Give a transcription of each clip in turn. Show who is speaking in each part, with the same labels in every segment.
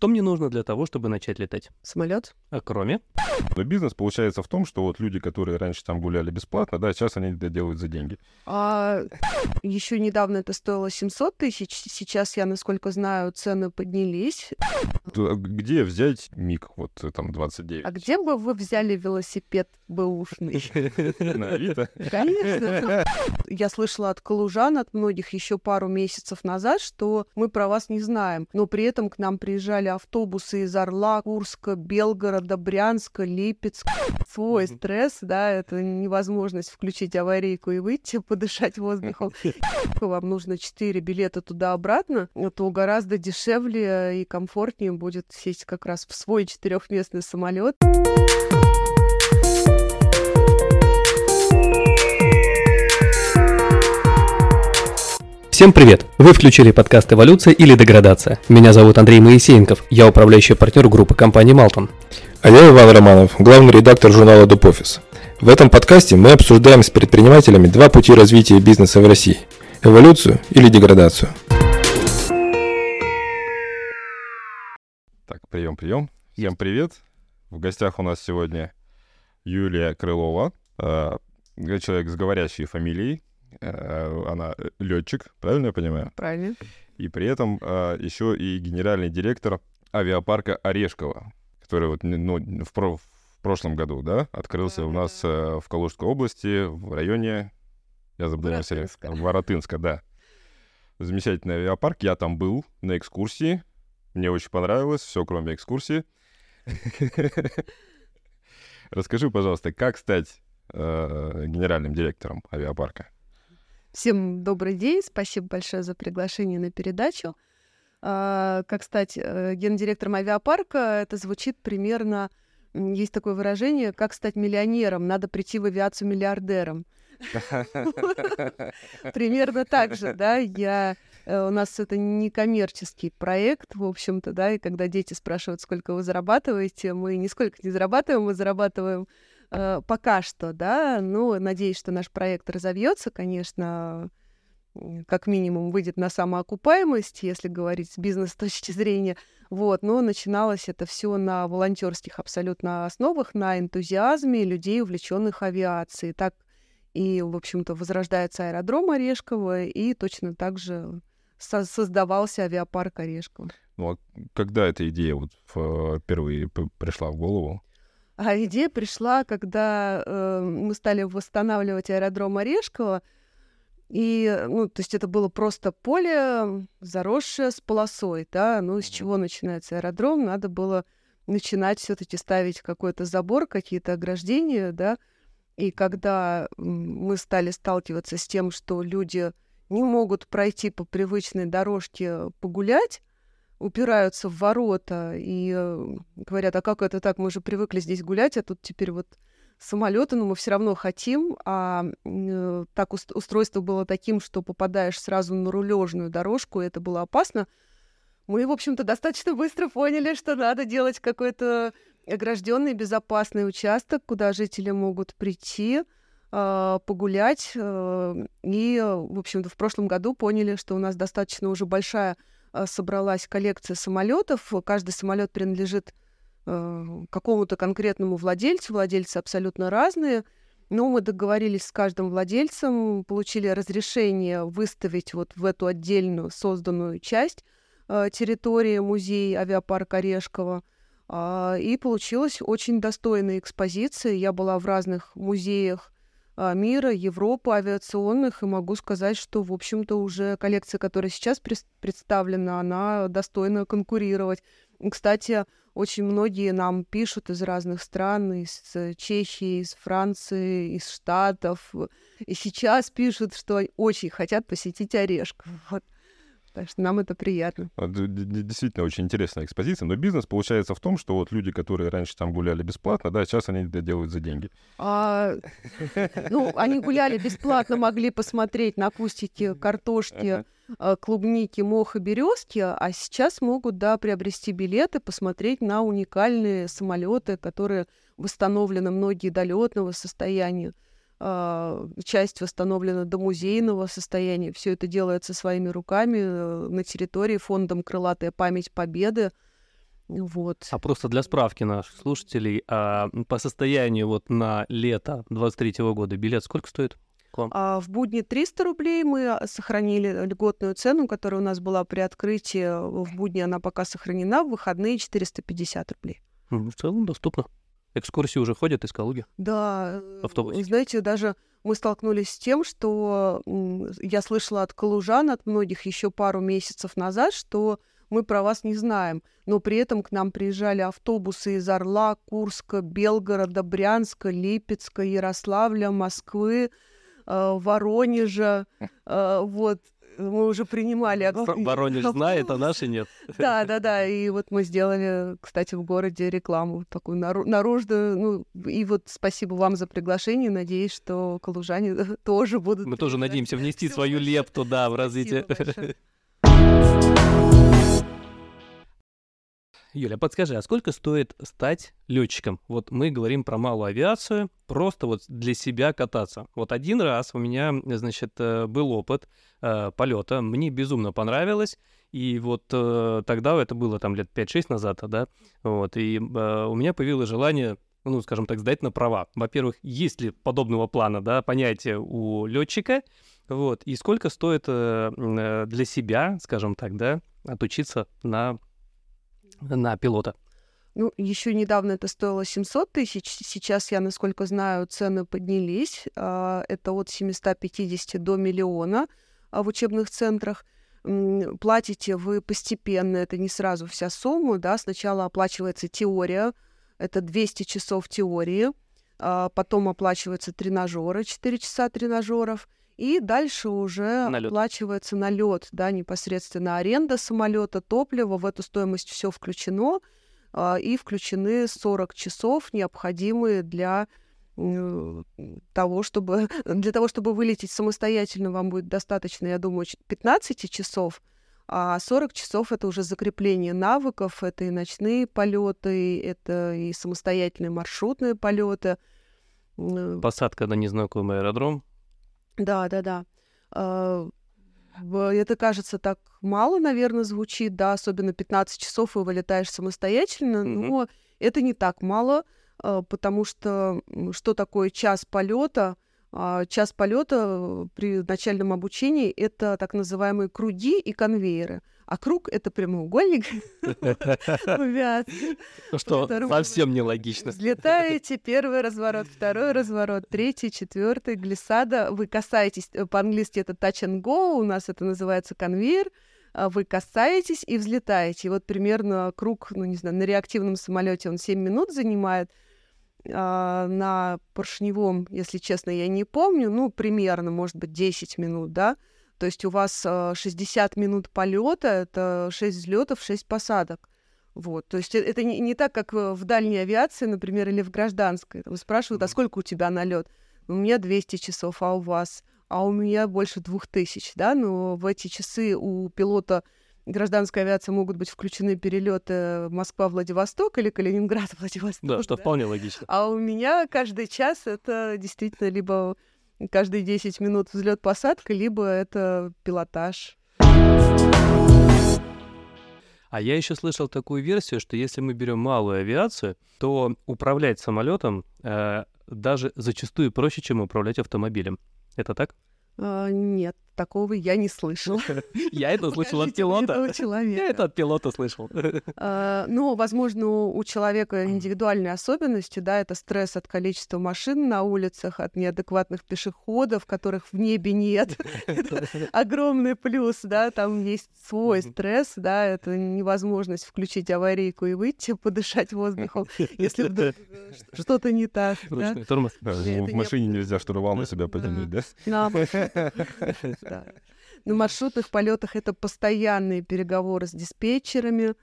Speaker 1: Что мне нужно для того, чтобы начать летать?
Speaker 2: Самолет.
Speaker 1: А кроме?
Speaker 3: Но бизнес получается в том, что вот люди, которые раньше там гуляли бесплатно, да, сейчас они это делают за деньги.
Speaker 2: А еще недавно это стоило 700 тысяч, сейчас, я, насколько знаю, цены поднялись.
Speaker 3: А Где взять миг, вот э, там 29?
Speaker 2: А где бы вы взяли велосипед бэушный?
Speaker 3: На Авито?
Speaker 2: Конечно. Я слышала от калужан, от многих еще пару месяцев назад, что мы про вас не знаем. Но при этом к нам приезжали автобусы из Орла, Курска, Белгорода, Брянска, Липецка. Свой стресс, да, это невозможность включить аварийку и выйти, подышать воздухом. Вам нужно 4 билета туда-обратно, то гораздо дешевле и комфортнее будет сесть как раз в свой четырехместный самолет.
Speaker 1: Всем привет! Вы включили подкаст «Эволюция или деградация». Меня зовут Андрей Моисеенков, я управляющий партнер группы компании «Малтон».
Speaker 4: А я Иван Романов, главный редактор журнала Доп-офис. В этом подкасте мы обсуждаем с предпринимателями два пути развития бизнеса в России – эволюцию или деградацию.
Speaker 3: Так, прием, прием. Всем привет. В гостях у нас сегодня Юлия Крылова, э, человек с говорящей фамилией. Э, Она летчик, правильно я понимаю?
Speaker 2: Правильно?
Speaker 3: И при этом еще и генеральный директор авиапарка Орешкова, который вот ну, в, про- в прошлом году, да, открылся у нас э, в Калужской области, в районе, я забыл, на
Speaker 2: Воротынска.
Speaker 3: Да. Замечательный авиапарк, я там был на экскурсии, мне очень понравилось, все кроме экскурсии. Расскажи, пожалуйста, как стать э, генеральным директором авиапарка?
Speaker 2: Всем добрый день, спасибо большое за приглашение на передачу. А, Как стать э, гендиректором авиапарка, это звучит примерно, есть такое выражение, как стать миллионером, надо прийти в авиацию миллиардером. Примерно так же, да, я... э, У нас это не коммерческий проект, в общем-то, да, и когда дети спрашивают, сколько вы зарабатываете, мы нисколько не зарабатываем, мы зарабатываем э, пока что, да, ну, надеюсь, что наш проект разовьется, конечно, как минимум выйдет на самоокупаемость, если говорить с бизнес-точки зрения, вот, но начиналось это все на волонтерских абсолютно основах, на энтузиазме людей, увлеченных авиацией. Так и, в общем-то, возрождается аэродром Орешкова, и точно так же со- создавался авиапарк Орешкова.
Speaker 3: Ну, а когда эта идея вот в- впервые пришла в голову?
Speaker 2: А идея пришла, когда э, мы стали восстанавливать аэродром Орешкова, и, э, ну, то есть это было просто поле, заросшее с полосой, да, ну, с чего начинается аэродром, надо было начинать все таки ставить какой-то забор, какие-то ограждения, да, и когда мы стали сталкиваться с тем, что люди не могут пройти по привычной дорожке погулять, упираются в ворота и э, говорят, а как это так, мы же привыкли здесь гулять, а тут теперь вот самолеты, но мы все равно хотим, а э, так ус- устройство было таким, что попадаешь сразу на рулежную дорожку, и это было опасно. Мы, в общем-то, достаточно быстро поняли, что надо делать какой-то огражденный безопасный участок, куда жители могут прийти, а, погулять. э, И, э, в общем-то, в прошлом году поняли, что у нас достаточно уже большая собралась коллекция самолетов. Каждый самолет принадлежит э, какому-то конкретному владельцу. Владельцы абсолютно разные. Но мы договорились с каждым владельцем, получили разрешение выставить вот в эту отдельную созданную часть э, территории музей авиапарк Орешкова. А, И получилась очень достойная экспозиция. Я была в разных музеях а, мира, Европы, авиационных, и могу сказать, что, в общем-то, уже коллекция, которая сейчас представлена, она достойна конкурировать. Кстати, очень многие нам пишут из разных стран, из э, Чехии, из Франции, из Штатов. И сейчас пишут, что очень хотят посетить Орешков. Вот. Так что нам это приятно.
Speaker 3: Д- Действительно очень интересная экспозиция, но бизнес получается в том, что вот люди, которые раньше там гуляли бесплатно, да, сейчас они это делают за деньги.
Speaker 2: А, ну, они гуляли бесплатно, могли посмотреть на кустики картошки, э, клубники, моха, березки, а сейчас могут, да, приобрести билеты, посмотреть на уникальные самолеты, которые восстановлены многие до летного состояния. А, Часть восстановлена до музейного состояния. Все это делается своими руками э, на территории фондом «Крылатая память Победы». Вот.
Speaker 1: А просто для справки наших слушателей, а по состоянию вот на лето 23 года билет сколько стоит?
Speaker 2: А в будни 300 рублей мы сохранили льготную цену, которая у нас была при открытии. В будни она пока сохранена, в выходные 450 рублей.
Speaker 1: В целом доступно. Экскурсии уже ходят из Калуги.
Speaker 2: Да, э,
Speaker 1: Автобусики.
Speaker 2: знаете, даже мы столкнулись с тем, что я слышала от калужан, от многих еще пару месяцев назад, что мы про вас не знаем. Но при этом к нам приезжали автобусы из Орла, Курска, Белгорода, Брянска, Липецка, Ярославля, Москвы, э, Воронежа. Э, Вот, мы уже принимали...
Speaker 1: Воронеж знает, а наши нет.
Speaker 2: Да, да, да. И вот мы сделали, кстати, в городе рекламу такую нару- наружную. Ну, и вот спасибо вам за приглашение. Надеюсь, что калужане тоже будут.
Speaker 1: Мы тоже надеемся внести свою лепту, да, в развитие. Юля, подскажи, а сколько стоит стать летчиком? Вот мы говорим про малую авиацию, просто вот для себя кататься. Вот один раз у меня, значит, э, был опыт полета, мне безумно понравилось, и вот э, тогда это было там лет 5-6 назад, да, вот, и э, у меня появилось желание ну, скажем так, сдать на права. Во-первых, есть ли подобного плана, да, понятие у летчика, вот, и сколько стоит э, э, для себя, скажем так, да, отучиться на, на пилота?
Speaker 2: Ну, еще недавно это стоило 700 тысяч. Сейчас, я, насколько знаю, цены поднялись. А, Это от 750 до миллиона а, в учебных центрах. Платите вы постепенно, это не сразу вся сумма, да. Сначала оплачивается теория, это 200 часов теории, а, потом оплачиваются тренажеры, 4 часа тренажеров, и дальше уже оплачивается налет, да, непосредственно аренда самолета, топливо, в эту стоимость все включено, а, и включены 40 часов, необходимые для того, чтобы для того, чтобы вылететь самостоятельно, вам будет достаточно, я думаю, ч- 15 часов, а 40 часов это уже закрепление навыков, это и ночные полеты, это и самостоятельные маршрутные полеты. М,
Speaker 1: Посадка на незнакомый аэродром.
Speaker 2: Да, да, да. А, Это кажется так мало, наверное, звучит, да, особенно 15 часов и вылетаешь самостоятельно,
Speaker 1: Мгм.
Speaker 2: но это не так мало, а, потому что что такое час полета? А, Час полета при начальном обучении это так называемые круги и конвейеры. А круг это прямоугольник.
Speaker 1: Ну Что совсем нелогично.
Speaker 2: Взлетаете, первый разворот, второй разворот, третий, четвертый, глиссада. Вы касаетесь, э, по-английски это touch and go, у нас это называется конвейер. А Вы касаетесь и взлетаете. И вот примерно круг, ну не знаю, на реактивном самолете он 7 минут занимает. А на поршневом, если честно, я не помню, ну, примерно, может быть, 10 минут, да. То есть у вас а, 60 минут полета, это 6 взлетов, 6 посадок. Вот, то есть э- это не, не так, как э, в дальней авиации, например, или в гражданской. Там спрашивают, а сколько у тебя налет? У меня 200 часов, а у вас? А у меня больше 2000, да? Но в эти часы у пилота гражданской авиации могут быть включены перелеты Москва-Владивосток или Калининград-Владивосток.
Speaker 1: Да, что
Speaker 2: да?
Speaker 1: вполне логично.
Speaker 2: А у меня каждый час это действительно либо каждые 10 минут взлет-посадка, либо это пилотаж.
Speaker 1: А я еще слышал такую версию, что если мы берем малую авиацию, то управлять самолетом э, даже зачастую проще, чем управлять автомобилем. Это так?
Speaker 2: А, нет, такого я не слышала.
Speaker 1: Я это слышал от пилота. Я это от пилота слышал.
Speaker 2: А, Ну, возможно, у человека индивидуальные особенности, да, это стресс от количества машин на улицах, от неадекватных пешеходов, которых в небе нет. Огромный плюс, да, там есть свой стресс, да, это невозможность включить аварийку и выйти, подышать воздухом, если вдруг э, что-то не так, да.
Speaker 1: Ручной тормоз.
Speaker 3: В
Speaker 2: не-
Speaker 3: машине нельзя штурвал на себя потянуть, да?
Speaker 2: На да. На маршрутных полетах это постоянные переговоры с диспетчерами.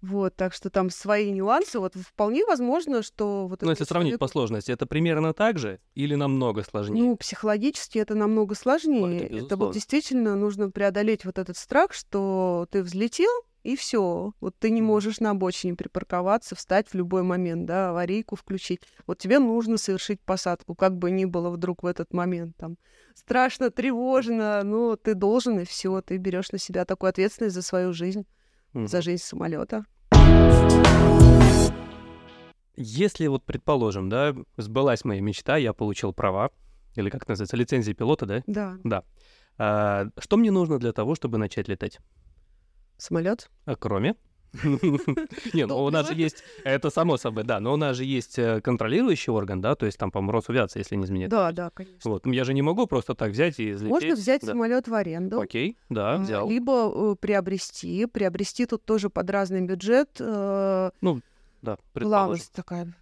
Speaker 2: Вот, так что там свои нюансы. Вот вполне возможно, что вот
Speaker 1: Ну, если сравнить по сложности, это примерно так же или намного сложнее?
Speaker 2: Ну, психологически это намного сложнее. это,
Speaker 1: безусловно.
Speaker 2: вот действительно нужно преодолеть вот этот страх, что ты взлетел, и все. Вот ты не можешь на обочине припарковаться, встать в любой момент, да, аварийку включить. Вот тебе нужно совершить посадку, как бы ни было вдруг в этот момент. Там страшно, тревожно, но ты должен, и все. Ты берешь на себя такую ответственность за свою жизнь,
Speaker 1: Мгм.
Speaker 2: за жизнь самолета.
Speaker 1: Если вот, предположим, да, сбылась моя мечта, я получил права, или как называется, лицензия пилота, да?
Speaker 2: Да.
Speaker 1: Да. А, что мне нужно для того, чтобы начать летать?
Speaker 2: Самолет?
Speaker 1: А кроме? Не, ну у нас же есть, это само собой, да, но у нас же есть э, контролирующий орган, да, то есть там, по-моему, Росавиация, если не изменяет.
Speaker 2: Да, да, конечно.
Speaker 1: Вот, я же не могу просто так взять и взлететь.
Speaker 2: Можно взять самолет в аренду.
Speaker 1: Окей, да,
Speaker 2: а,
Speaker 1: взял.
Speaker 2: Либо э, приобрести. Приобрести тут тоже под разный бюджет. э,
Speaker 1: Да,
Speaker 2: Была такая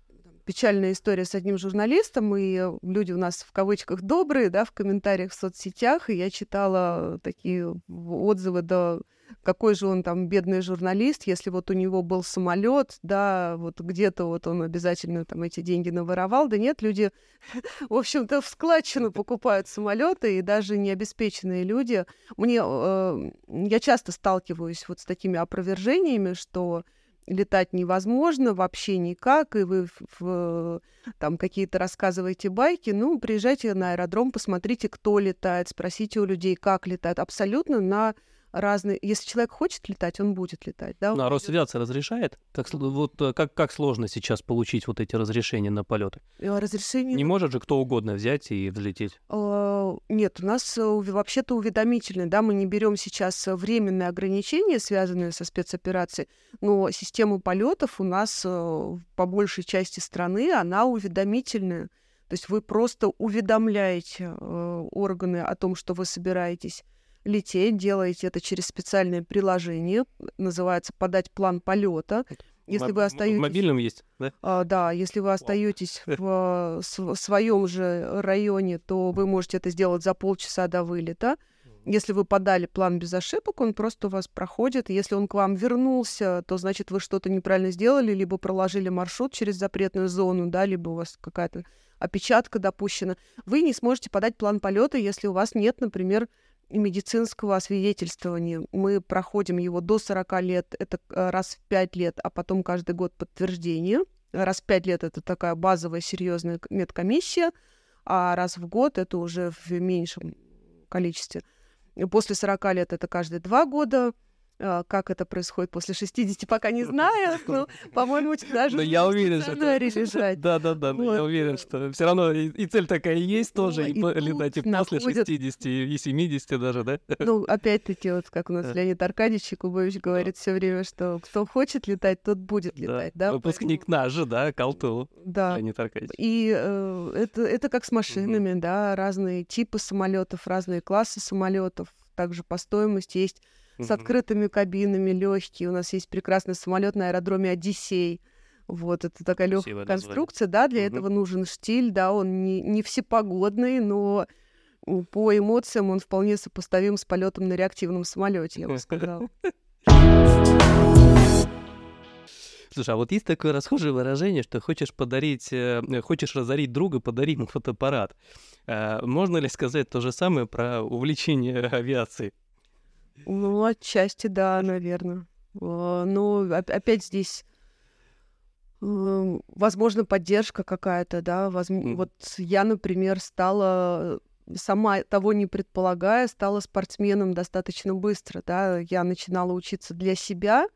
Speaker 2: печальная история с одним журналистом, и люди у нас в кавычках добрые, да, в комментариях в соцсетях, и я читала такие отзывы, да, какой же он там бедный журналист, если вот у него был самолет, да, вот где-то вот он обязательно там эти деньги наворовал, да нет, люди, в общем-то, в складчину покупают самолеты, и даже необеспеченные люди. Мне, э, я часто сталкиваюсь вот с такими опровержениями, что летать невозможно вообще никак, и вы в- там какие-то рассказываете байки, ну, приезжайте на аэродром, посмотрите, кто летает, спросите у людей, как летают. Абсолютно на разные... Если человек хочет летать, он будет летать, да?
Speaker 1: Ну, а Росавиация разрешает? Сл- вот э, как, как сложно сейчас получить вот эти разрешения на полеты?
Speaker 2: Э, Разрешение...
Speaker 1: Не может же кто угодно взять и взлететь?
Speaker 2: Э, Нет, у нас э, вообще-то уведомительный, да, мы не берем сейчас временные ограничения, связанные со спецоперацией, но система полетов у нас по большей части страны, она уведомительная. То есть вы просто уведомляете э, органы о том, что вы собираетесь лететь, делаете это через специальное приложение, называется «Подать план полета». Если вы остаетесь...
Speaker 1: В мобильном есть, да?
Speaker 2: А, да, если вы остаетесь в э, своем же районе, то вы можете это сделать за полчаса до вылета. Если вы подали план без ошибок, он просто у вас проходит. Если он к вам вернулся, то значит вы что-то неправильно сделали, либо проложили маршрут через запретную зону, да, либо у вас какая-то опечатка допущена. Вы не сможете подать план полета, если у вас нет, например, медицинского освидетельствования. Мы проходим его до 40 лет, это э, раз в 5 лет, а потом каждый год подтверждение. Раз в 5 лет это такая базовая серьезная медкомиссия, а раз в год это уже в меньшем количестве. После 40 лет это каждые два года. А, Как это происходит после 60, пока не знаю. Но, по-моему, даже
Speaker 1: Но я уверен, что
Speaker 2: лежать.
Speaker 1: Да, да, да, но я
Speaker 2: Вот.
Speaker 1: уверен, что все равно и, и цель такая есть тоже,
Speaker 2: Ну,
Speaker 1: и,
Speaker 2: и
Speaker 1: летать и после
Speaker 2: находят-
Speaker 1: 60, и 70 даже, да?
Speaker 2: Ну, опять-таки, вот как у нас
Speaker 1: Да.
Speaker 2: Леонид Аркадьевич Якубович говорит все время, что кто хочет летать, тот будет летать, да?
Speaker 1: Выпускник наш же, да,
Speaker 2: Поэтому- Да.
Speaker 1: Леонид Аркадьевич.
Speaker 2: И э, это, это как с машинами, да, разные типы самолетов, разные классы самолетов. Также по стоимости есть с открытыми кабинами, легкие. У нас есть прекрасный самолет на аэродроме Одиссей. Вот, это такая легкая
Speaker 1: название.
Speaker 2: конструкция, да, для
Speaker 1: Мгм.
Speaker 2: этого нужен штиль, да, он не, не всепогодный, но по эмоциям он вполне сопоставим с полетом на реактивном самолете, я бы сказала.
Speaker 1: Слушай, а вот есть такое расхожее выражение, что хочешь подарить, э, хочешь разорить друга, подари ему фотоаппарат. Э, Можно ли сказать то же самое про увлечение авиацией?
Speaker 2: Ну, отчасти, да, наверное. Но оп- опять здесь, м, возможно, поддержка какая-то, да. возм-
Speaker 1: Мгм.
Speaker 2: Вот я, например, стала, сама того не предполагая, стала спортсменом достаточно быстро, да. Я начинала учиться для себя,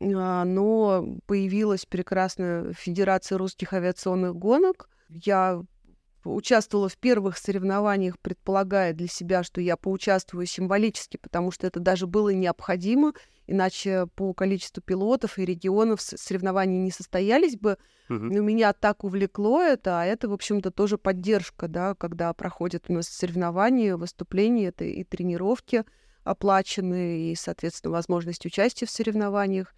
Speaker 2: а, но появилась прекрасная Федерация русских авиационных гонок. Я участвовала в первых соревнованиях, предполагая для себя, что я поучаствую символически, потому что это даже было необходимо, иначе по количеству пилотов и регионов соревнования не состоялись бы.
Speaker 1: Мгм.
Speaker 2: Но меня так увлекло это, а это, в общем-то, тоже поддержка, да, когда проходят у нас соревнования, выступления, это и тренировки оплаченные, и, соответственно, возможность участия в соревнованиях.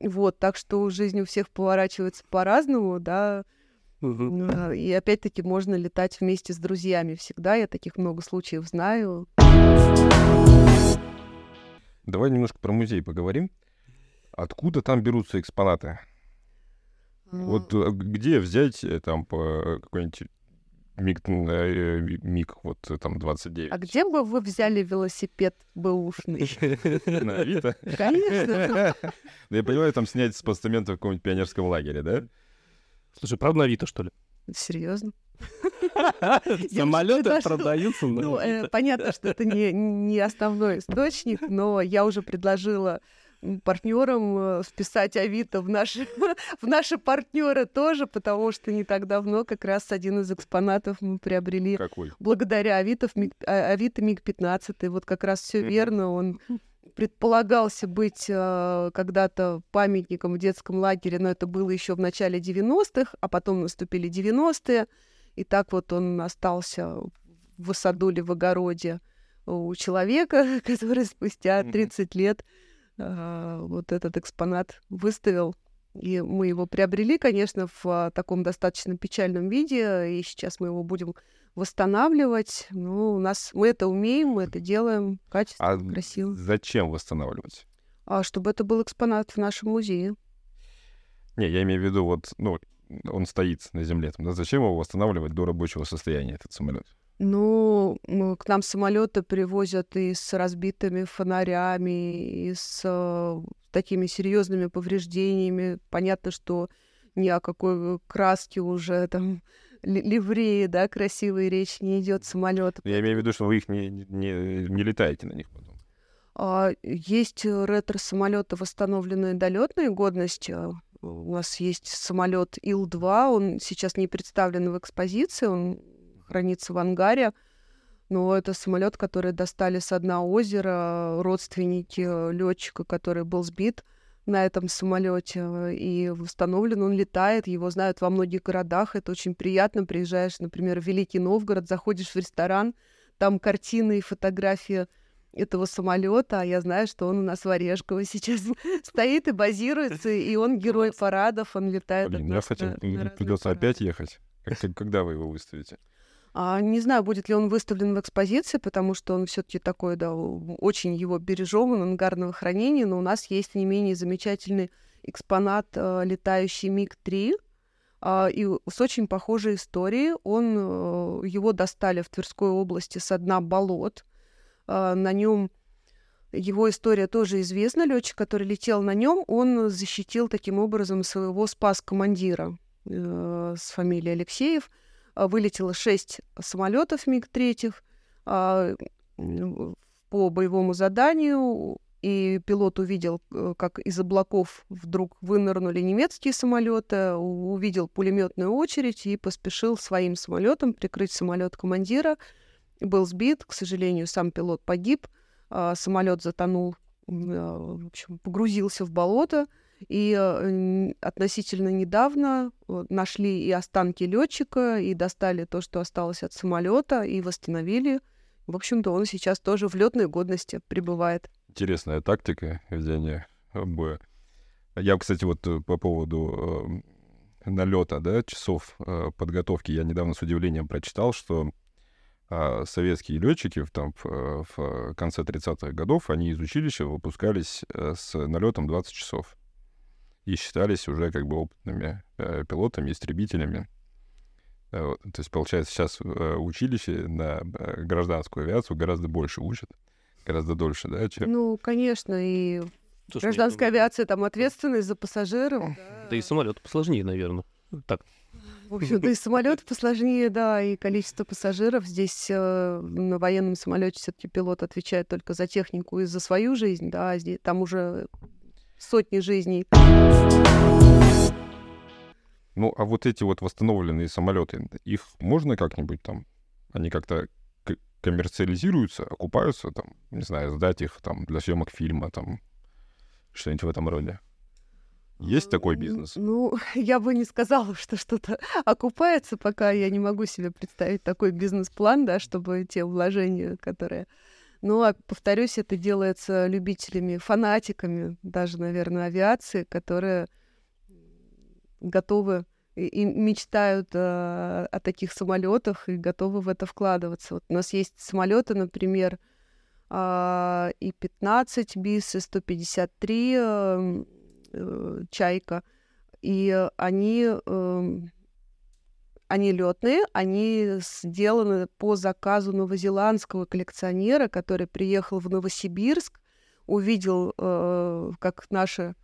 Speaker 2: Вот, так что жизнь у всех поворачивается по-разному, да,
Speaker 1: Мгм.
Speaker 2: а, и опять-таки можно летать вместе с друзьями всегда, я таких много случаев знаю.
Speaker 3: Давай немножко про музей поговорим. Откуда там берутся экспонаты? Вот э, где взять э, там по какой-нибудь МиГ, э, МиГ вот э, там 29?
Speaker 2: А где бы вы взяли велосипед бэушный?
Speaker 3: На Авито?
Speaker 2: Конечно.
Speaker 3: Ну, я понимаю, там снять с постамента в каком-нибудь пионерском лагере, да?
Speaker 1: Слушай, правда на Авито, что ли?
Speaker 2: Серьезно?
Speaker 1: Самолеты продаются на
Speaker 2: Ну, э, понятно, что это не, основной источник, но я уже предложила партнерам э, вписать Авито в наши, в наши партнеры тоже, потому что не так давно как раз один из экспонатов мы приобрели
Speaker 3: Какой?
Speaker 2: благодаря Авито, а- Авито МиГ-15. Вот как раз все верно, он предполагался быть э, когда-то памятником в детском лагере, но это было еще в начале 90-х, а потом наступили 90-е, и так вот он остался в садуле в огороде у человека, который спустя
Speaker 3: Мгм.
Speaker 2: 30 лет э, вот этот экспонат выставил. И мы его приобрели, конечно, в а, таком достаточно печальном виде, и сейчас мы его будем восстанавливать. Ну, у нас мы это умеем, мы это делаем качественно,
Speaker 3: А
Speaker 2: красиво.
Speaker 3: зачем восстанавливать?
Speaker 2: А чтобы это был экспонат в нашем музее.
Speaker 3: Не, я имею в виду, вот, ну, он стоит на земле. Там, да, зачем его восстанавливать до рабочего состояния, этот самолет?
Speaker 2: Ну, к нам самолеты привозят и с разбитыми фонарями, и с э, такими серьезными повреждениями. Понятно, что ни о какой краске уже там ливреи, да, красивой речь не идет самолет.
Speaker 3: Я имею в виду, что вы их не, не, не летаете на них потом.
Speaker 2: А, Есть ретро-самолеты, восстановленные до летной годности. У нас есть самолет Ил-2, он сейчас не представлен в экспозиции, он хранится в ангаре. Но это самолет, который достали с дна озера родственники летчика, который был сбит на этом самолете. И восстановлен он летает, его знают во многих городах. Это очень приятно. Приезжаешь, например, в Великий Новгород, заходишь в ресторан, там картины и фотографии этого самолета, а я знаю, что он у нас в Орешково сейчас стоит и базируется, и он герой парадов, он летает.
Speaker 3: Блин, я, кстати, придется опять ехать. Когда вы его выставите?
Speaker 2: А, не знаю, будет ли он выставлен в экспозиции, потому что он все-таки такой, да, очень его бережем, он ангарного хранения, но у нас есть не менее замечательный экспонат э, летающий МиГ-3, а, и с очень похожей историей. Он, э, его достали в Тверской области со дна болот. А, на нем его история тоже известна. Летчик, который летел на нем, он защитил таким образом своего спас-командира э, с фамилией Алексеев. А, Вылетело шесть самолетов МиГ-3 а, по боевому заданию, и пилот увидел, э, как из облаков вдруг вынырнули немецкие самолеты, увидел пулеметную очередь и поспешил своим самолетом прикрыть самолет командира. Был сбит, к сожалению, сам пилот погиб, самолет затонул, а, в общем, погрузился в болото. И э, н- относительно недавно э, нашли и останки летчика, и достали то, что осталось от самолета, и восстановили. В общем-то, он сейчас тоже в летной годности пребывает.
Speaker 3: Интересная тактика ведения боя. Я, кстати, вот э, по поводу э, налета, да, часов э, подготовки, я недавно с удивлением прочитал, что а, советские летчики в, там, в, в конце 30-х годов, они из училища выпускались э, с налетом 20 часов и считались уже как бы опытными э, пилотами, истребителями. Э, вот. То есть, получается, сейчас э, училище на э, гражданскую авиацию гораздо больше учат, гораздо дольше, да, чем...
Speaker 2: Ну, конечно, и
Speaker 1: Слушай,
Speaker 2: гражданская
Speaker 1: ну,
Speaker 2: авиация там ответственность за пассажиров.
Speaker 1: Да и самолет посложнее, наверное. Так,
Speaker 2: В общем-то, и самолет посложнее, да, и количество пассажиров. Здесь э, на военном самолете все-таки пилот отвечает только за технику и за свою жизнь, да, а здесь там уже сотни жизней.
Speaker 3: Ну, а вот эти вот восстановленные самолеты, их можно как-нибудь там, они как-то коммерциализируются, окупаются, там, не знаю, сдать их там для съемок фильма, там, что-нибудь в этом роде? Есть такой
Speaker 2: М,
Speaker 3: бизнес?
Speaker 2: Ну, я бы не сказала, что что-то окупается, пока я не могу себе представить такой бизнес-план, да, чтобы те вложения, которые... Ну, а повторюсь, это делается любителями, фанатиками даже, наверное, авиации, которые готовы и, мечтают э, о таких самолетах и готовы в это вкладываться. Вот у нас есть самолеты, например, а, и 15 БИС, и 153 э, э, Чайка, и э, они эм, они летные, они сделаны по заказу новозеландского коллекционера, который приехал в Новосибирск, увидел, э, как наши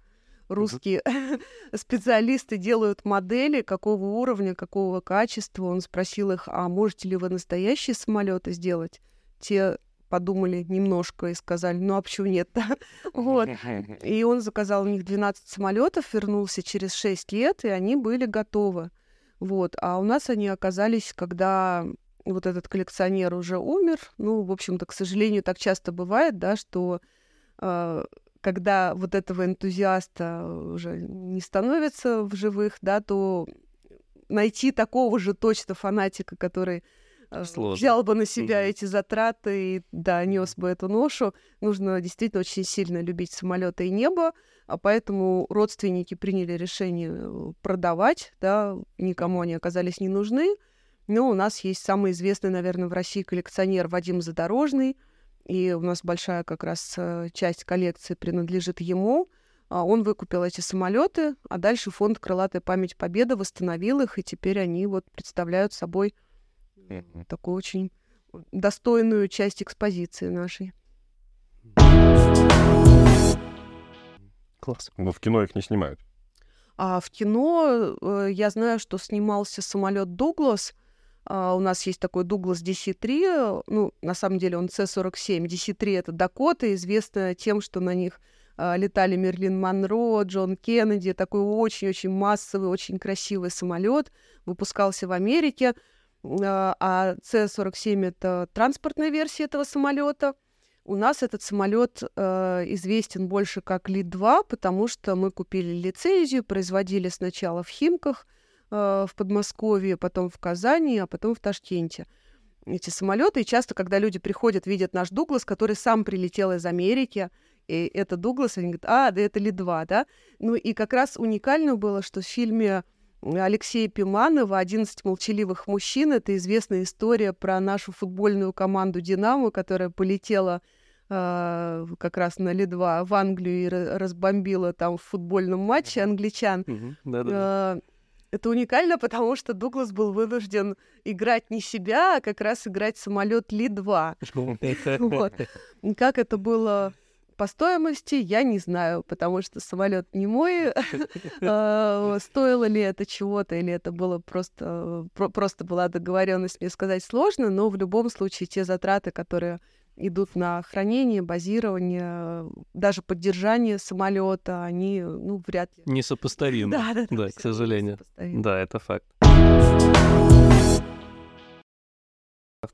Speaker 2: русские специалисты делают модели, какого уровня, какого качества. Он спросил их, а можете ли вы настоящие самолеты сделать? Те подумали немножко и сказали, ну а почему нет Вот. И он заказал у них 12 самолетов, вернулся через 6 лет, и они были готовы. Вот. А у нас они оказались, когда вот этот коллекционер уже умер. Ну, в общем-то, к сожалению, так часто бывает, да, что э, когда вот этого энтузиаста уже не становится в живых, да, то найти такого же точно фанатика, который Сложно. взял бы на себя mm-hmm. эти затраты и, да, нес бы эту ношу, нужно действительно очень сильно любить самолеты и небо, а поэтому родственники приняли решение э, продавать, да, никому они оказались не нужны, но у нас есть самый известный, наверное, в России коллекционер Вадим Задорожный, и у нас большая как раз э, часть коллекции принадлежит ему. А он выкупил эти самолеты, а дальше фонд «Крылатая память Победы» восстановил их, и теперь они вот представляют собой такую очень достойную часть экспозиции нашей.
Speaker 3: Класс. Но в кино их не снимают.
Speaker 2: А в кино э, я знаю, что снимался самолет Дуглас, Uh, у нас есть такой Дуглас DC-3, ну, на самом деле он C-47. DC-3 — это Дакота, известная тем, что на них uh, летали Мерлин Монро, Джон Кеннеди, такой очень-очень массовый, очень красивый самолет, выпускался в Америке. Uh, а C-47 — это транспортная версия этого самолета. У нас этот самолет известен больше как Ли-2, потому что мы купили лицензию, производили сначала в Химках, Э, в Подмосковье, потом в Казани, а потом в Ташкенте эти самолеты. И часто, когда люди приходят, видят наш Дуглас, который сам прилетел из Америки, и это Дуглас, они говорят, а, да это Ли-2, да? Ну и как раз уникально было, что в фильме Алексея Пиманова «11 молчаливых мужчин» — это известная история про нашу футбольную команду «Динамо», которая полетела э, как раз на Ли-2 в Англию и разбомбила там в футбольном матче англичан. Mm-hmm. Да-да-да. Э, это уникально, потому что Дуглас был вынужден играть не себя, а как раз играть самолет Ли-2. вот. Как это было по стоимости, я не знаю, потому что самолет не мой. А, стоило ли это чего-то, или это было просто, просто была договоренность, мне сказать сложно, но в любом случае те затраты, которые идут на хранение, базирование, даже поддержание самолета, они, ну, вряд ли.
Speaker 1: Несопоставимы. Да, да, да, да к сожалению. Да, это факт.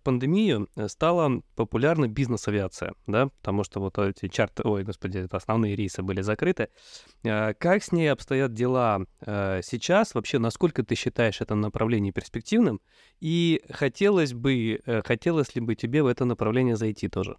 Speaker 1: В пандемию э, стала популярна бизнес-авиация, да, потому что вот эти чарты, ой, господи, это основные рейсы были закрыты. Э, как с ней обстоят дела э, сейчас? Вообще, насколько ты считаешь это направление перспективным? И хотелось бы, хотелось ли бы тебе в это направление зайти тоже?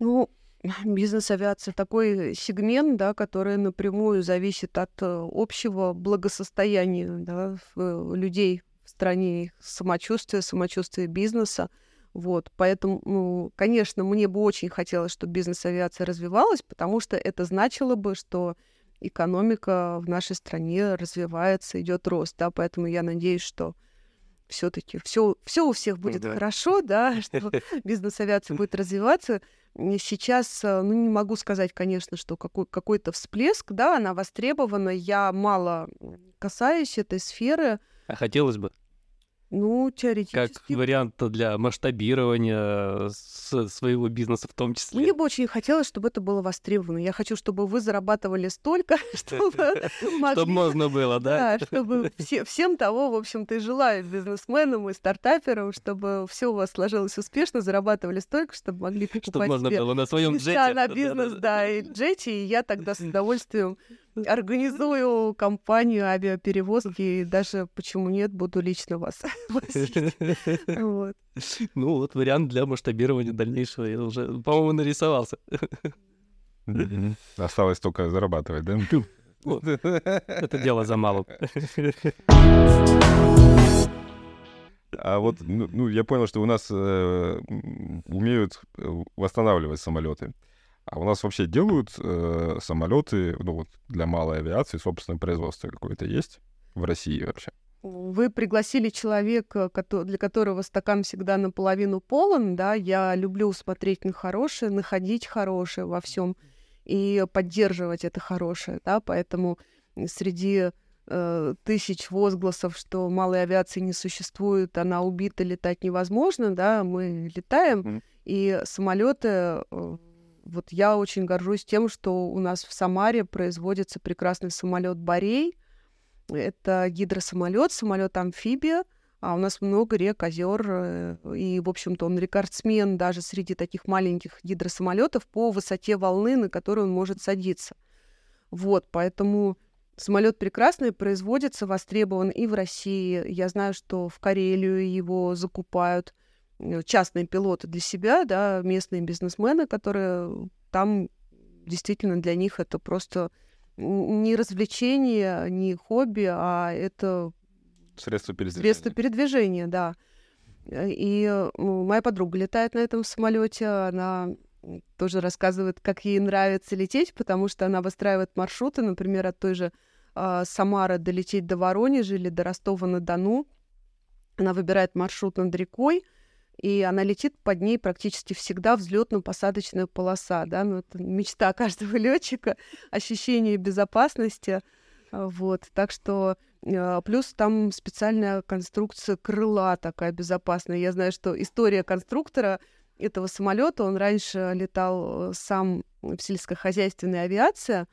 Speaker 2: Ну, бизнес-авиация такой сегмент, да, который напрямую зависит от общего благосостояния да, людей в стране, их самочувствие, самочувствие бизнеса. Вот, поэтому, ну, конечно, мне бы очень хотелось, чтобы бизнес-авиация развивалась, потому что это значило бы, что экономика в нашей стране развивается, идет рост, да, поэтому я надеюсь, что все-таки все, все у всех будет да. хорошо, да, что бизнес-авиация будет развиваться. Сейчас, э, ну, не могу сказать, конечно, что какой- какой-то всплеск, да, она востребована. Я мало касаюсь этой сферы,
Speaker 1: а хотелось бы?
Speaker 2: Ну, теоретически.
Speaker 1: Как вариант для масштабирования своего бизнеса в том числе.
Speaker 2: Мне бы очень хотелось, чтобы это было востребовано. Я хочу, чтобы вы зарабатывали столько, чтобы
Speaker 1: Чтобы можно было, да?
Speaker 2: Да, чтобы всем того, в общем-то, и желаю бизнесменам и стартаперам, чтобы все у вас сложилось успешно, зарабатывали столько, чтобы могли покупать Чтобы
Speaker 1: можно было на своем джете.
Speaker 2: на бизнес, да, и джете, и я тогда с удовольствием Организую компанию авиаперевозки, и даже, почему нет, буду лично вас.
Speaker 1: Ну, вот вариант для масштабирования дальнейшего я уже, по-моему, нарисовался.
Speaker 3: Осталось только зарабатывать, да?
Speaker 1: Это дело за малым.
Speaker 3: А вот, ну, ну, я понял, что у нас э, умеют э, восстанавливать самолеты. А у нас вообще делают э, самолеты, ну вот для малой авиации, собственное производство какое-то есть в России вообще?
Speaker 2: Вы пригласили человека, для которого стакан всегда наполовину полон, да, я люблю смотреть на хорошее, находить хорошее во всем и поддерживать это хорошее, да, поэтому среди э, тысяч возгласов, что малой авиации не существует, она убита, летать невозможно, да, мы летаем, mm-hmm И самолеты, э, вот я очень горжусь тем, что у нас в Самаре производится прекрасный самолет Борей. Это гидросамолет, самолет-амфибия, а у нас много рек, озер, э, и, в общем-то, он рекордсмен даже среди таких маленьких гидросамолетов по высоте волны, на которую он может садиться. Вот, поэтому самолет прекрасный, производится, востребован и в России. Я знаю, что в Карелию его закупают частные пилоты для себя, да, местные бизнесмены, которые там действительно для них это просто не развлечение, не хобби, а это
Speaker 3: Средство передвижения.
Speaker 2: Средство передвижения, да. Э, и ну, моя подруга летает на этом самолете, она тоже рассказывает, как ей нравится лететь, потому что она выстраивает маршруты, например, от той же э, Самары долететь до Воронежа или до Ростова-на-Дону. Она выбирает маршрут над рекой, и она летит под ней практически всегда взлетно-посадочная полоса, да, ну, это мечта каждого летчика, ощущение безопасности, вот, так что а, плюс там специальная конструкция крыла такая безопасная. Я знаю, что история конструктора этого самолета, он раньше летал сам в сельскохозяйственной авиации,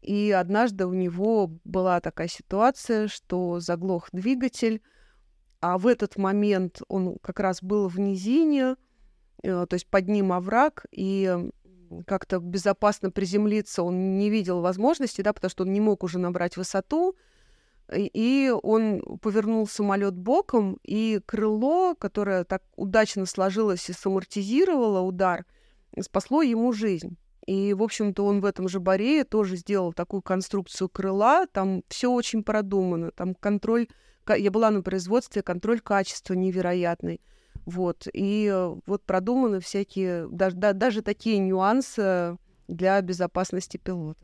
Speaker 2: и однажды у него была такая ситуация, что заглох двигатель, а в этот момент он как раз был в низине, э, то есть под ним овраг, и как-то безопасно приземлиться он не видел возможности, да, потому что он не мог уже набрать высоту, и он повернул самолет боком, и крыло, которое так удачно сложилось и самортизировало удар, спасло ему жизнь. И, в общем-то, он в этом же баре тоже сделал такую конструкцию крыла. Там все очень продумано. Там контроль... Я была на производстве, контроль качества невероятный. Вот. И э, вот продуманы всякие, даже, да, даже такие нюансы для безопасности пилота.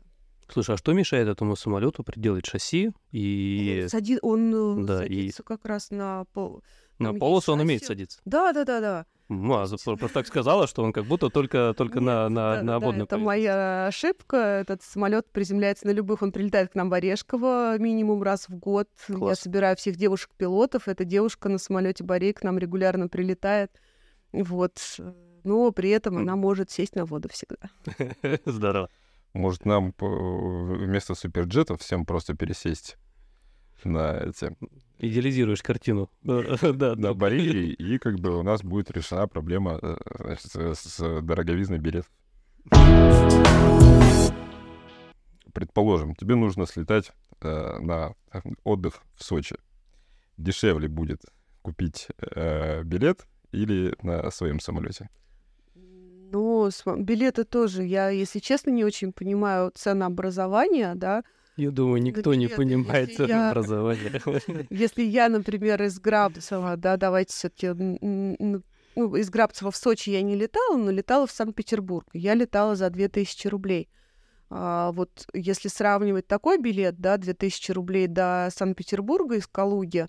Speaker 1: Слушай, а что мешает этому самолету приделать шасси и...
Speaker 2: Сади... Он э, да, садится и... как раз на пол...
Speaker 1: На полосу он умеет садиться?
Speaker 2: Да, да, да, да.
Speaker 1: Ну, а просто так сказала, что он как будто только, только Нет, на, на,
Speaker 2: да,
Speaker 1: на
Speaker 2: водной да, Это моя ошибка. Этот самолет приземляется на любых. Он прилетает к нам в Орешково минимум раз в год. Класс. Я собираю всех девушек-пилотов. Эта девушка на самолете Борей к нам регулярно прилетает. Вот. Но при этом она может сесть на воду всегда.
Speaker 1: Здорово.
Speaker 3: Может, нам вместо суперджетов всем просто пересесть на эти...
Speaker 1: Идеализируешь картину.
Speaker 3: да, на Борилии, и как бы у нас будет решена проблема э, с, с дороговизной билет. Предположим, тебе нужно слетать э, на отдых в Сочи. Дешевле будет купить э, билет или на своем самолете?
Speaker 2: Ну, билеты тоже. Я, если честно, не очень понимаю ценообразование, да.
Speaker 1: Я думаю, никто не понимает ценообразование.
Speaker 2: Если я, например, из Грабцева, да, давайте все таки ну, из Грабцева в Сочи я не летала, но летала в Санкт-Петербург. Я летала за 2000 рублей. А, вот если сравнивать такой билет, да, 2000 рублей до Санкт-Петербурга из Калуги,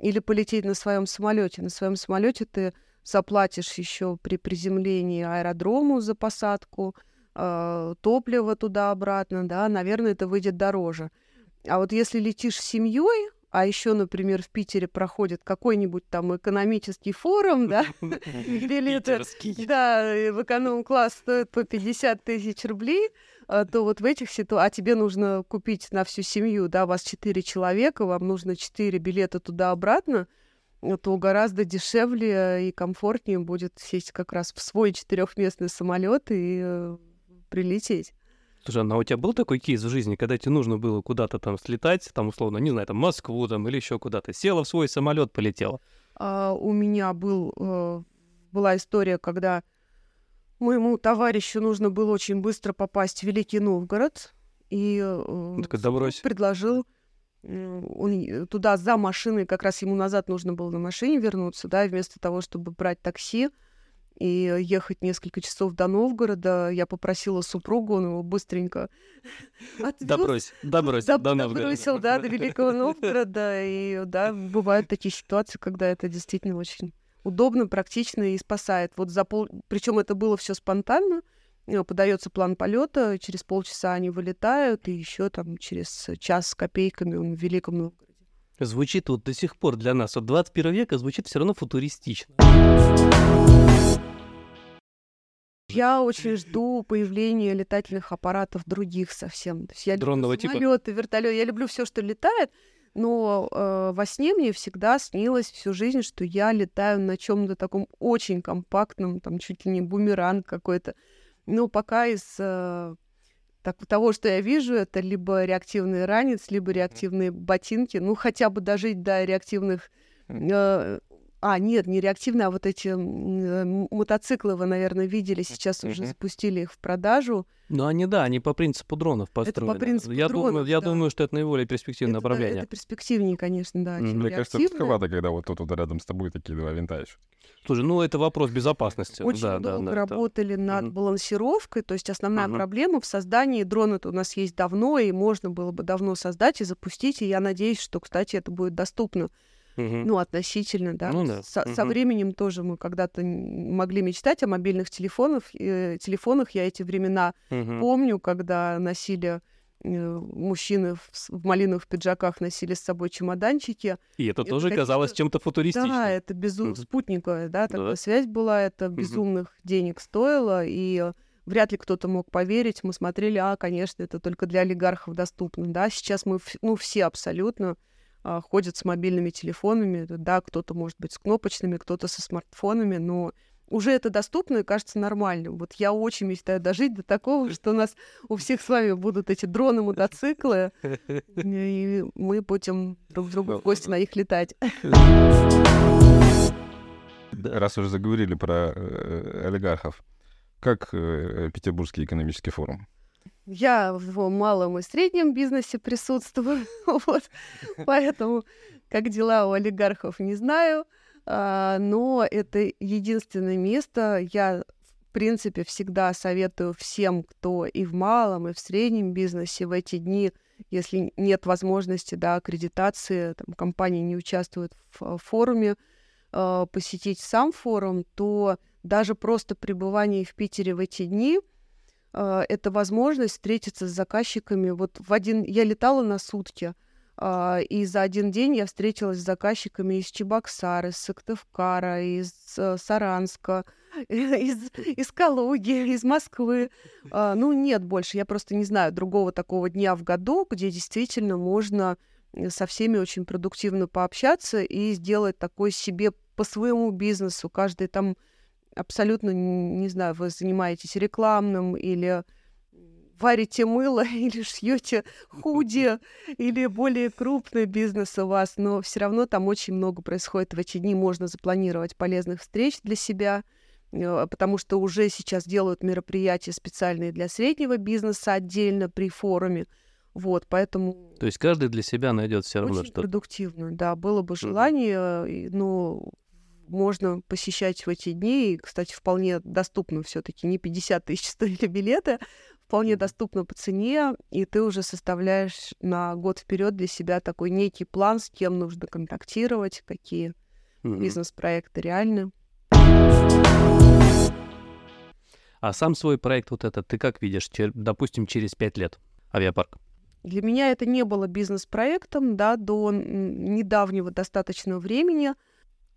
Speaker 2: или полететь на своем самолете. На своем самолете ты заплатишь еще при приземлении аэродрому за посадку, э, топливо туда-обратно, да, наверное, это выйдет дороже. А вот если летишь с семьей, а еще, например, в Питере проходит какой-нибудь там экономический форум, да, билеты, да, в эконом-класс стоят по 50 тысяч рублей, а, то вот в этих ситуациях, а тебе нужно купить на всю семью, да, вас 4 человека, вам нужно 4 билета туда-обратно, то гораздо дешевле и комфортнее будет сесть как раз в свой четырехместный самолет и э, прилететь.
Speaker 1: Слушай, а у тебя был такой кейс в жизни, когда тебе нужно было куда-то там слетать, там, условно, не знаю, там, Москву там или еще куда-то, села в свой самолет, полетела?
Speaker 2: А, у меня был, э, была история, когда моему товарищу нужно было очень быстро попасть в Великий Новгород, и э, предложил он туда за машиной, как раз ему назад нужно было на машине вернуться, да, вместо того, чтобы брать такси и ехать несколько часов до Новгорода, я попросила супругу, он его быстренько
Speaker 1: отвез. Да брось, да брось, до, до Новгорода.
Speaker 2: Бросил, да, до Великого Новгорода, и да, бывают такие ситуации, когда это действительно очень удобно, практично и спасает. Вот за пол... Причем это было все спонтанно, Э, подается план полета, через полчаса они вылетают, и еще там через час с копейками он в Великом Новгороде.
Speaker 1: Звучит вот до сих пор для нас, вот 21 века звучит все равно футуристично.
Speaker 2: Я очень жду появления летательных аппаратов других совсем. То есть я
Speaker 1: Дронного
Speaker 2: люблю
Speaker 1: типа?
Speaker 2: самолеты, вертолеты, я люблю все, что летает, но э, во сне мне всегда снилось всю жизнь, что я летаю на чем-то таком очень компактном, там чуть ли не бумеранг какой-то. Но пока из э, так, того, что я вижу, это либо реактивный ранец, либо реактивные ботинки. Ну, хотя бы дожить до реактивных... э, а, нет, не реактивные, а вот эти э, мотоциклы вы, наверное, видели. Сейчас уже запустили их в продажу.
Speaker 1: Ну, они, да, они по принципу дронов построены.
Speaker 2: принципу
Speaker 1: я думаю,
Speaker 2: дронов,
Speaker 1: я
Speaker 2: да.
Speaker 1: думаю, что это наиболее перспективное
Speaker 2: это, да,
Speaker 1: направление.
Speaker 2: это перспективнее, конечно, да,
Speaker 3: Мне кажется,
Speaker 2: реактивные.
Speaker 3: жутковато, когда вот тут вот рядом с тобой такие два винта еще.
Speaker 1: Слушай, ну это вопрос безопасности.
Speaker 2: Очень
Speaker 1: да, да,
Speaker 2: долго
Speaker 1: да, это-
Speaker 2: работали над
Speaker 1: Мгм.
Speaker 2: балансировкой, то есть основная
Speaker 1: Мгм.
Speaker 2: проблема в создании дрона у нас есть давно, и можно было бы давно создать и запустить, и я надеюсь, что, кстати, это будет доступно,
Speaker 1: Мгм.
Speaker 2: ну, относительно, да.
Speaker 1: Ну да,
Speaker 2: Со, со
Speaker 1: мгм.
Speaker 2: временем тоже мы когда-то могли мечтать о мобильных телефонах, э, телефонах. Я эти времена
Speaker 1: Мгм.
Speaker 2: помню, когда носили э, мужчины в, в малиновых пиджаках носили с собой чемоданчики.
Speaker 1: И это
Speaker 2: это
Speaker 1: тоже
Speaker 2: какие-то-
Speaker 1: казалось чем-то футуристичным.
Speaker 2: Да, это безумно
Speaker 1: Мгм.
Speaker 2: спутниковая, да, такая
Speaker 1: Да.
Speaker 2: связь была, это безумных денег стоило, и э, вряд ли кто-то мог поверить. Мы смотрели, а, конечно, это только для олигархов доступно, да. Сейчас мы, ну, все абсолютно а, ходят с мобильными телефонами, да, кто-то, может быть, с кнопочными, кто-то со смартфонами, но уже это доступно и кажется нормальным. Вот я очень мечтаю дожить до такого, что у нас у всех с вами будут эти дроны, мотоциклы, и мы будем друг другу в гости на них летать.
Speaker 3: Раз уже заговорили про э, олигархов, как э, Петербургский экономический форум?
Speaker 2: Я в малом и среднем бизнесе присутствую, вот, поэтому как дела у олигархов не знаю, а, но это единственное место. Я, в принципе, всегда советую всем, кто и в малом, и в среднем бизнесе в эти дни, если нет возможности, да, аккредитации, там, компании не участвуют в э, форуме, э, посетить сам форум, то даже просто пребывание в Питере в эти дни это возможность встретиться с заказчиками. Вот в один я летала на сутки, а, и за один день я встретилась с заказчиками из Чебоксары, из Сыктывкара, из э, Саранска, из, из Калуги, из Москвы. А, Ну, нет больше. Я просто не знаю другого такого дня в году, где действительно можно э, со всеми очень продуктивно пообщаться и сделать такой себе по своему бизнесу. Каждый там абсолютно, не знаю, вы занимаетесь рекламным или варите мыло или шьете худи или более крупный бизнес у вас, но все равно там очень много происходит в эти дни. Можно запланировать полезных встреч для себя, э, потому что уже сейчас делают мероприятия специальные для среднего бизнеса отдельно при форуме. Вот, поэтому
Speaker 1: То есть каждый для себя найдет все равно
Speaker 2: очень
Speaker 1: что-то.
Speaker 2: продуктивно, да, было бы желание, и, ну, можно посещать в эти дни, и, кстати, вполне доступно все таки не 50 тысяч стоили билеты, вполне доступно по цене, и ты уже составляешь на год вперед для себя такой некий план, с кем нужно контактировать, какие
Speaker 1: Мгм.
Speaker 2: бизнес-проекты реальны.
Speaker 1: А сам свой проект вот этот ты как видишь, чер- допустим, через пять лет? Авиапарк.
Speaker 2: Для меня это не было бизнес-проектом, да, до недавнего достаточно времени.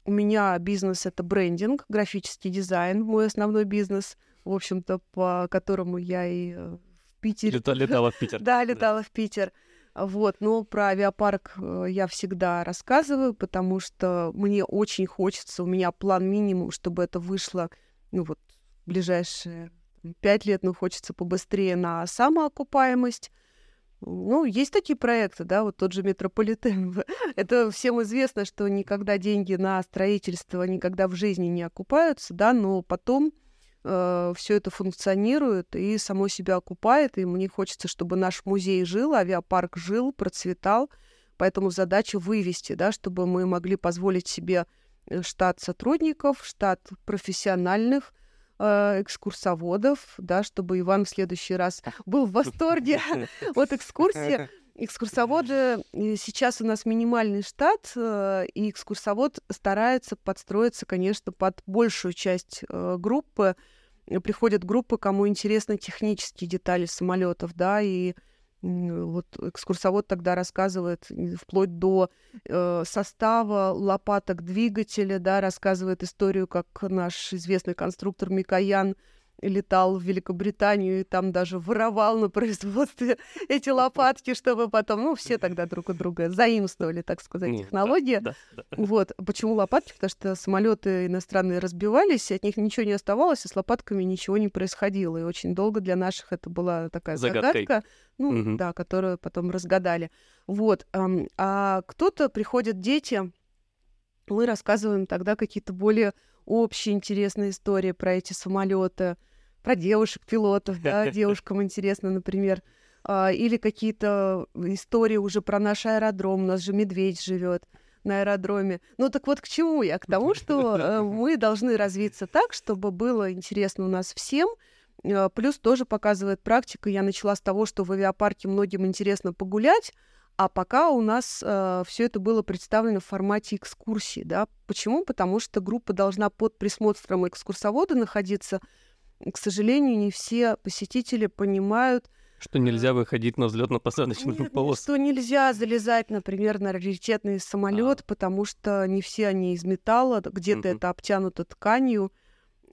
Speaker 2: У меня бизнес — это брендинг, графический дизайн, мой основной бизнес, в общем-то, по которому я и э, в Питере...
Speaker 1: Лета- летала в Питер.
Speaker 2: Да, летала в Питер. Вот, но про авиапарк э, я всегда рассказываю, потому что мне очень хочется, у меня план минимум, чтобы это вышло, ну вот, в ближайшие пять лет, ну, хочется побыстрее на самоокупаемость. Ну, есть такие проекты, да, вот тот же метрополитен. Это всем известно, что никогда деньги на строительство никогда в жизни не окупаются, да, но потом все это функционирует и само себя окупает, и мне хочется, чтобы наш музей жил, авиапарк жил, процветал, поэтому задача вывести, да, чтобы мы могли позволить себе э, штат сотрудников, штат профессиональных э, экскурсоводов, да, чтобы Иван в следующий раз был в восторге от экскурсии. Экскурсоводы, э, сейчас у нас минимальный штат, э, и экскурсовод старается подстроиться, конечно, под большую часть э, группы. Приходят группы, кому интересны технические детали самолетов, да, и вот экскурсовод тогда рассказывает вплоть до э, состава лопаток двигателя, да, рассказывает историю, как наш известный конструктор Микоян летал в Великобританию и там даже воровал на производстве эти лопатки, чтобы потом, ну, все тогда друг у друга заимствовали, так сказать,
Speaker 1: Ну,
Speaker 2: технологии.
Speaker 1: Да, да, да.
Speaker 2: Вот. Почему лопатки? Потому что самолеты иностранные разбивались, от них ничего не оставалось, и с лопатками ничего не происходило. И очень долго для наших это была такая
Speaker 1: Загадкой.
Speaker 2: загадка, ну,
Speaker 1: Мгм.
Speaker 2: да, которую потом разгадали. Вот. А кто-то, приходят дети, мы рассказываем тогда какие-то более общие интересные истории про эти самолеты, про девушек-пилотов, да, девушкам интересно, например, А, или какие-то истории уже про наш аэродром, у нас же медведь живет на аэродроме. Ну так вот к чему я? К тому, что э, мы должны развиться так, чтобы было интересно у нас всем. Э, Плюс тоже показывает практика. Я начала с того, что в авиапарке многим интересно погулять, а пока у нас все это было представлено в формате экскурсии. Да? Почему? Потому что группа должна под присмотром экскурсовода находиться. К сожалению, не все посетители понимают,
Speaker 1: Что нельзя выходить на взлетно-посадочную
Speaker 2: нет,
Speaker 1: полосу.
Speaker 2: что нельзя залезать, например, на раритетный самолет, потому что не все они из металла, где-то
Speaker 1: Мгм.
Speaker 2: это обтянуто тканью,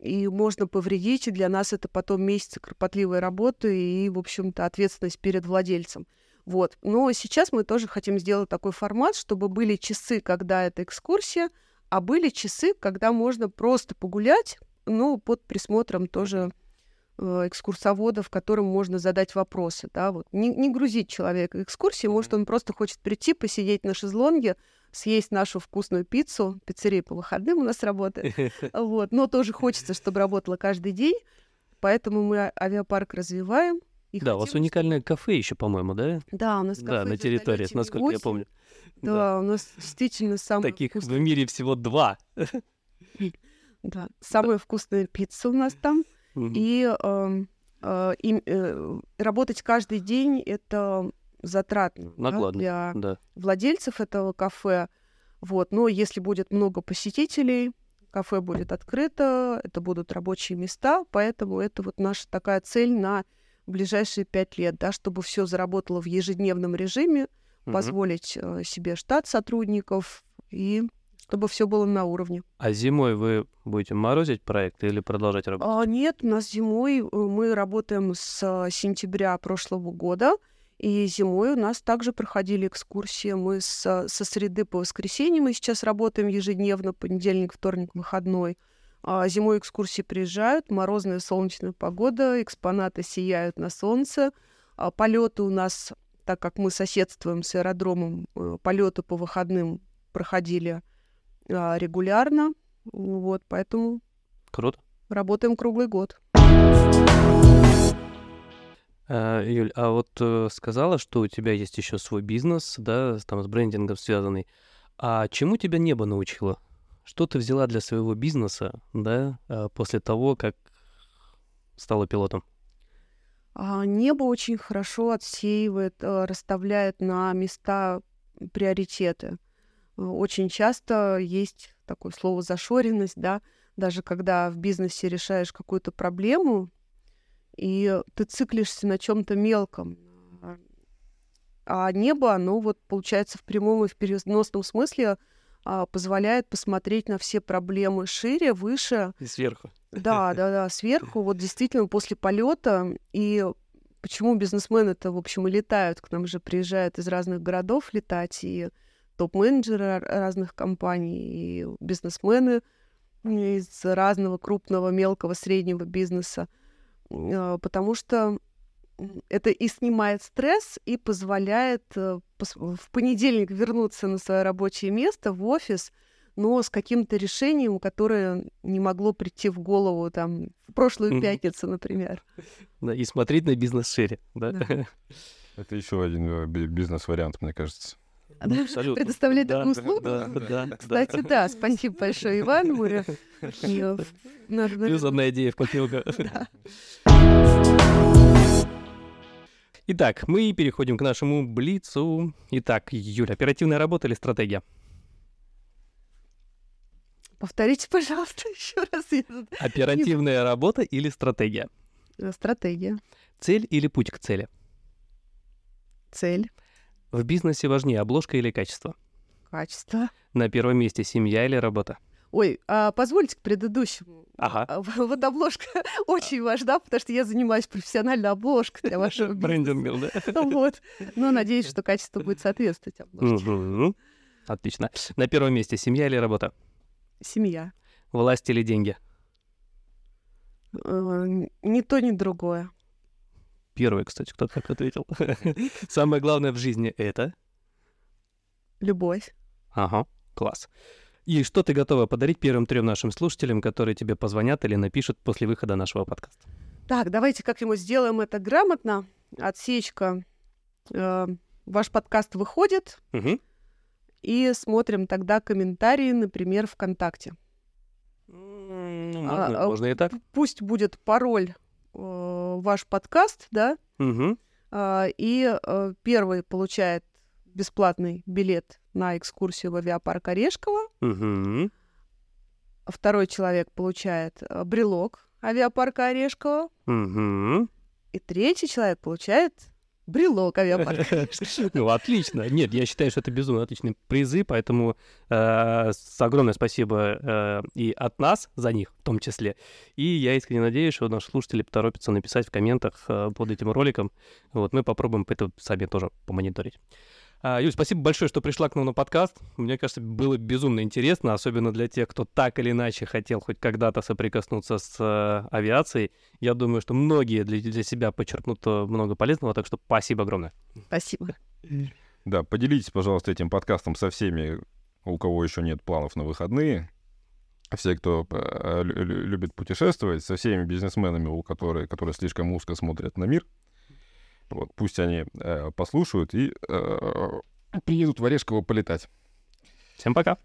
Speaker 2: и можно повредить, и для нас это потом месяцы кропотливой работы и, в общем-то, ответственность перед владельцем. Вот. Но сейчас мы тоже хотим сделать такой формат, чтобы были часы, когда это экскурсия, а были часы, когда можно просто погулять, ну, под присмотром тоже э, экскурсовода, в котором можно задать вопросы, да, вот. Не, не грузить человека экскурсией, может, он просто хочет прийти, посидеть на шезлонге, съесть нашу вкусную пиццу, пиццерия по выходным у нас работает, вот, но тоже хочется, чтобы работала каждый день, поэтому мы а- авиапарк развиваем. и
Speaker 1: Да, у вас
Speaker 2: хотим,
Speaker 1: уникальное кафе еще, по-моему, да?
Speaker 2: Да, у нас
Speaker 1: Да,
Speaker 2: кафе
Speaker 1: на территории,
Speaker 2: «Вертолете
Speaker 1: насколько я
Speaker 2: Вигусь».
Speaker 1: помню.
Speaker 2: Да, у нас действительно самое
Speaker 1: Таких
Speaker 2: вкусное-
Speaker 1: в мире всего два.
Speaker 2: Да, самая вкусная пицца у нас там. И эм, э, им, э, работать каждый день это затратно да,
Speaker 1: Накладно.
Speaker 2: для
Speaker 1: Да.
Speaker 2: владельцев этого кафе. Вот. Но если будет много посетителей, кафе будет открыто, это будут рабочие места, поэтому это вот наша такая цель на ближайшие пять лет, да, чтобы все заработало в ежедневном режиме, позволить э, себе штат сотрудников и чтобы все было на уровне.
Speaker 1: А зимой вы будете морозить проект или продолжать работать?
Speaker 2: А, нет, у нас зимой э, мы работаем с э, сентября прошлого года, и зимой у нас также проходили экскурсии. Мы с- со среды по воскресенье мы сейчас работаем ежедневно, понедельник, вторник, выходной. А зимой экскурсии приезжают, морозная солнечная погода, экспонаты сияют на солнце. А полеты у нас, так как мы соседствуем с аэродромом, э, полеты по выходным проходили регулярно. Вот, поэтому
Speaker 1: Круто.
Speaker 2: Работаем круглый год.
Speaker 1: А, Юль, а вот э, сказала, что у тебя есть еще свой бизнес, да, там с брендингом связанный. А чему тебя небо научило? Что ты взяла для своего бизнеса, да, а, после того, как стала пилотом?
Speaker 2: А, Небо очень хорошо отсеивает, э, расставляет на места приоритеты. Очень часто есть такое слово зашоренность, да, даже когда в бизнесе решаешь какую-то проблему, и ты циклишься на чем-то мелком. А- А небо, оно вот получается в прямом и в переносном смысле а, позволяет посмотреть на все проблемы шире, выше,
Speaker 1: И сверху.
Speaker 2: да, да, да, сверху, вот действительно после полета. И почему бизнесмены-то, в общем, и летают, к нам же приезжают из разных городов летать, и топ-менеджеры ра- разных компаний, и бизнесмены из разного крупного, мелкого, среднего бизнеса. Э, Потому что это и снимает стресс, и позволяет э, в понедельник вернуться на свое рабочее место, в офис, но с каким-то решением, которое не могло прийти в голову там в прошлую пятницу, например.
Speaker 1: Да, и смотреть на бизнес шире, да?
Speaker 2: Да.
Speaker 3: Это еще один э, би- бизнес-вариант, мне кажется.
Speaker 1: Ну, абсолютно.
Speaker 2: Предоставлять
Speaker 1: Да,
Speaker 2: такую
Speaker 1: да,
Speaker 2: услугу.
Speaker 1: да, да, да.
Speaker 2: Кстати, да, спасибо большое, Иван. Надо,
Speaker 1: Плюс одна идея в копилку.
Speaker 2: да.
Speaker 1: Итак, мы переходим к нашему блицу. Итак, Юля, оперативная работа или стратегия?
Speaker 2: Повторите, пожалуйста, еще раз.
Speaker 1: Оперативная работа или стратегия?
Speaker 2: Э, Стратегия,
Speaker 1: Цель или путь к цели?
Speaker 2: цель,
Speaker 1: В бизнесе важнее обложка или качество?
Speaker 2: качество.
Speaker 1: На первом месте семья или работа?
Speaker 2: Ой, а позвольте к предыдущему.
Speaker 1: Ага.
Speaker 2: А, Вот обложка очень важна, потому что я занимаюсь профессиональной обложкой для вашего бизнеса.
Speaker 1: Брендингом, да?
Speaker 2: Вот. Но надеюсь, что качество будет соответствовать обложке.
Speaker 1: Отлично. На первом месте семья или работа?
Speaker 2: Семья.
Speaker 1: Власть или деньги?
Speaker 2: Э, Ни то, ни другое.
Speaker 1: Первый, кстати, кто так ответил. Самое главное в жизни — это?
Speaker 2: Любовь.
Speaker 1: Ага, класс. И что ты готова подарить первым трем нашим слушателям, которые тебе позвонят или напишут после выхода нашего подкаста?
Speaker 2: Так, давайте как-нибудь сделаем это грамотно. Отсечка. Э, Ваш подкаст выходит,
Speaker 1: Мгм.
Speaker 2: и смотрим тогда комментарии, например, ВКонтакте.
Speaker 1: М,
Speaker 2: А,
Speaker 1: Можно,
Speaker 2: а,
Speaker 1: можно и так.
Speaker 2: Пусть будет пароль ваш подкаст, да, а, и э, первый получает бесплатный билет на экскурсию в авиапарк Орешково,
Speaker 1: Мгм.
Speaker 2: а второй человек получает э, брелок авиапарка Орешково,
Speaker 1: Мгм.
Speaker 2: и третий человек получает брелок авиапарка.
Speaker 1: Ну, отлично. Нет, я считаю, что это безумно отличные призы, поэтому э, огромное спасибо э, и от нас за них в том числе. И я искренне надеюсь, что наши слушатели поторопятся написать в комментах э, под этим роликом. Вот, мы попробуем это сами тоже помониторить. А, Юль, спасибо большое, что пришла к нам на подкаст. Мне кажется, было безумно интересно, особенно для тех, кто так или иначе хотел хоть когда-то соприкоснуться с э, авиацией. Я думаю, что многие для, для себя почерпнут э, много полезного, так что спасибо огромное.
Speaker 2: Спасибо.
Speaker 3: Да, поделитесь, пожалуйста, этим подкастом со всеми, у кого еще нет планов на выходные. Все, кто э, лю- лю- любит путешествовать, со всеми бизнесменами, у которых, которые слишком узко смотрят на мир. Вот, пусть они э, послушают и э, приедут в Орешково полетать.
Speaker 1: Всем пока.